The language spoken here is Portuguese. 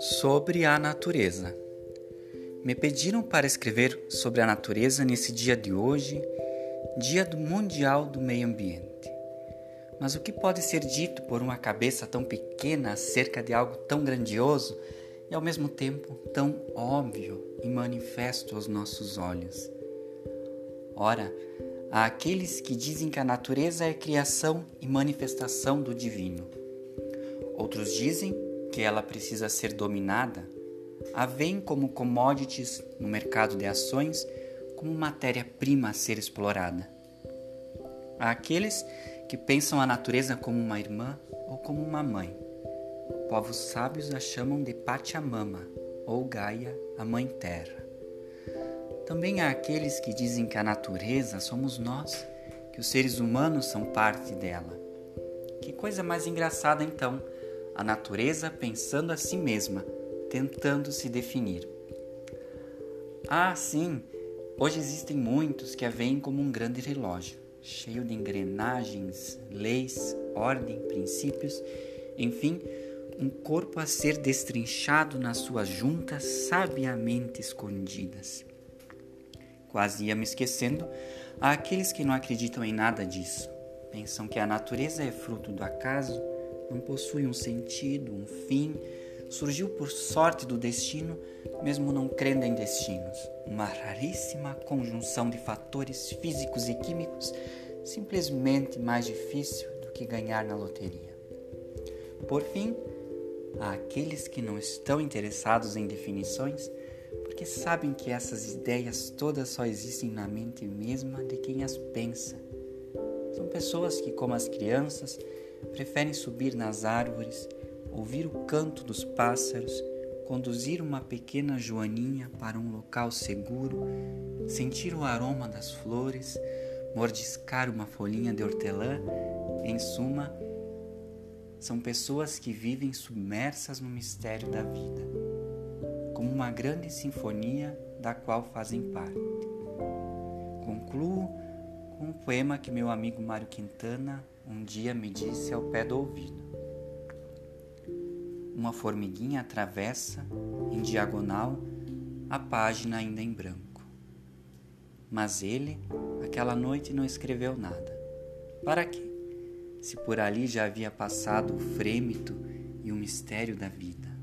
Sobre a natureza. Me pediram para escrever sobre a natureza nesse dia de hoje, Dia do Mundial do Meio Ambiente. Mas o que pode ser dito por uma cabeça tão pequena acerca de algo tão grandioso e ao mesmo tempo tão óbvio e manifesto aos nossos olhos? Ora, há aqueles que dizem que a natureza é criação e manifestação do divino. Outros dizem que ela precisa ser dominada, a veem como commodities no mercado de ações, como matéria-prima a ser explorada. Há aqueles que pensam a natureza como uma irmã ou como uma mãe. Povos sábios a chamam de Pachamama ou Gaia, a Mãe Terra. Também há aqueles que dizem que a natureza somos nós, que os seres humanos são parte dela. Que coisa mais engraçada então, a natureza pensando a si mesma, tentando se definir. Ah, sim, hoje existem muitos que a veem como um grande relógio cheio de engrenagens, leis, ordem, princípios, enfim, um corpo a ser destrinchado nas suas juntas sabiamente escondidas. Quase ia me esquecendo aqueles que não acreditam em nada disso. Pensam que a natureza é fruto do acaso, não possui um sentido, um fim, surgiu por sorte do destino, mesmo não crendo em destinos. Uma raríssima conjunção de fatores físicos e químicos, simplesmente mais difícil do que ganhar na loteria. Por fim, aqueles que não estão interessados em definições, porque sabem que essas ideias todas só existem na mente mesma de quem as pensa. São pessoas que, como as crianças, preferem subir nas árvores, ouvir o canto dos pássaros, conduzir uma pequena joaninha para um local seguro, sentir o aroma das flores, mordiscar uma folhinha de hortelã, em suma, são pessoas que vivem submersas no mistério da vida, como uma grande sinfonia da qual fazem parte. Concluo com um poema que meu amigo Mário Quintana um dia me disse ao pé do ouvido. Uma formiguinha atravessa, em diagonal, a página ainda em branco. Mas ele, aquela noite, não escreveu nada. Para quê? Se por ali já havia passado o frêmito e o mistério da vida.